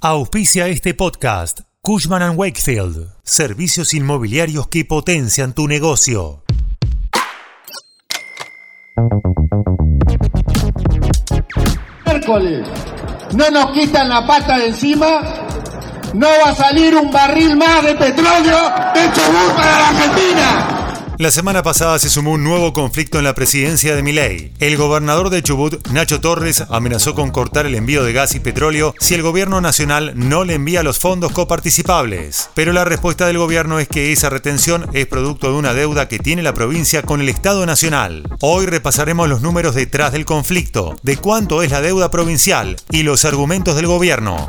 Auspicia este podcast Cushman ⁇ Wakefield, servicios inmobiliarios que potencian tu negocio. Miércoles, no nos quitan la pata de encima, no va a salir un barril más de petróleo de Chubut para la Argentina. La semana pasada se sumó un nuevo conflicto en la presidencia de Milei. El gobernador de Chubut, Nacho Torres, amenazó con cortar el envío de gas y petróleo si el gobierno nacional no le envía los fondos coparticipables. Pero la respuesta del gobierno es que esa retención es producto de una deuda que tiene la provincia con el Estado Nacional. Hoy repasaremos los números detrás del conflicto, de cuánto es la deuda provincial y los argumentos del gobierno.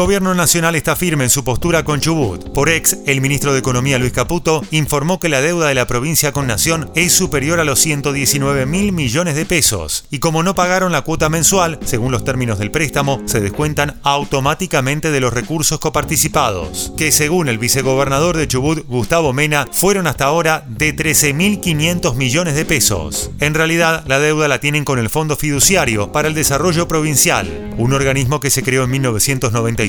Gobierno nacional está firme en su postura con Chubut. Por ex, el ministro de Economía Luis Caputo informó que la deuda de la provincia con Nación es superior a los 119 mil millones de pesos. Y como no pagaron la cuota mensual, según los términos del préstamo, se descuentan automáticamente de los recursos coparticipados, que según el vicegobernador de Chubut, Gustavo Mena, fueron hasta ahora de 13.500 millones de pesos. En realidad, la deuda la tienen con el Fondo Fiduciario para el Desarrollo Provincial, un organismo que se creó en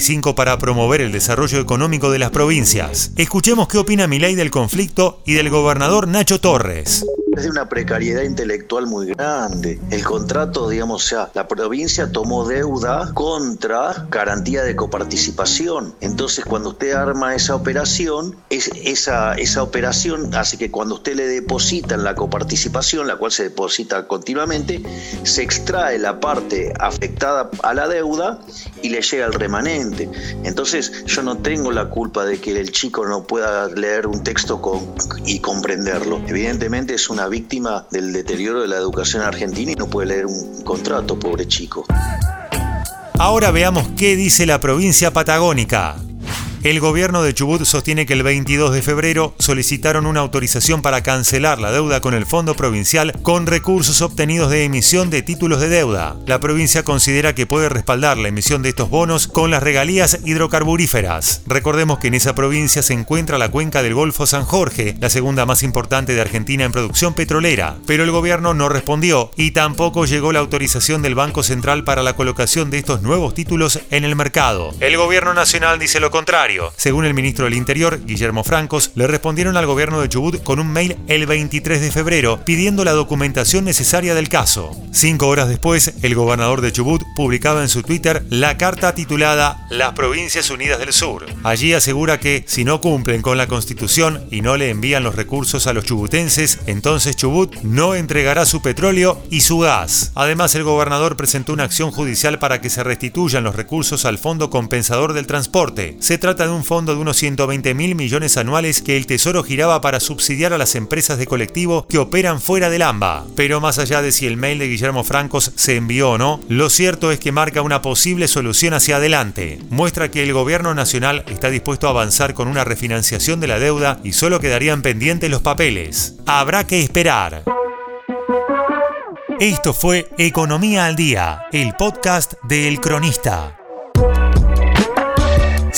1990 para promover el desarrollo económico de las provincias. Escuchemos qué opina Milei del conflicto y del gobernador Nacho Torres. Es de una precariedad intelectual muy grande. El contrato, digamos, o sea, la provincia tomó deuda contra garantía de coparticipación. Entonces, cuando usted arma esa operación, es, esa, esa operación hace que cuando usted le deposita la coparticipación, la cual se deposita continuamente, se extrae la parte afectada a la deuda y le llega el remanente. Entonces, yo no tengo la culpa de que el chico no pueda leer un texto y comprenderlo. Evidentemente es una víctima del deterioro de la educación argentina y no puede leer un contrato, pobre chico. Ahora veamos qué dice la provincia patagónica. El gobierno de Chubut sostiene que el 22 de febrero solicitaron una autorización para cancelar la deuda con el Fondo Provincial con recursos obtenidos de emisión de títulos de deuda. La provincia considera que puede respaldar la emisión de estos bonos con las regalías hidrocarburíferas. Recordemos que en esa provincia se encuentra la cuenca del Golfo San Jorge, la segunda más importante de Argentina en producción petrolera, pero el gobierno no respondió y tampoco llegó la autorización del Banco Central para la colocación de estos nuevos títulos en el mercado. El gobierno nacional dice lo contrario según el ministro del Interior, Guillermo Francos, le respondieron al gobierno de Chubut con un mail el 23 de febrero pidiendo la documentación necesaria del caso. Cinco horas después, el gobernador de Chubut publicaba en su Twitter la carta titulada Las Provincias Unidas del Sur. Allí asegura que si no cumplen con la constitución y no le envían los recursos a los chubutenses, entonces Chubut no entregará su petróleo y su gas. Además, el gobernador presentó una acción judicial para que se restituyan los recursos al Fondo Compensador del Transporte. Se de un fondo de unos 120 mil millones anuales que el Tesoro giraba para subsidiar a las empresas de colectivo que operan fuera del AMBA. Pero más allá de si el mail de Guillermo Francos se envió o no, lo cierto es que marca una posible solución hacia adelante. Muestra que el gobierno nacional está dispuesto a avanzar con una refinanciación de la deuda y solo quedarían pendientes los papeles. Habrá que esperar. Esto fue Economía al Día, el podcast de El Cronista.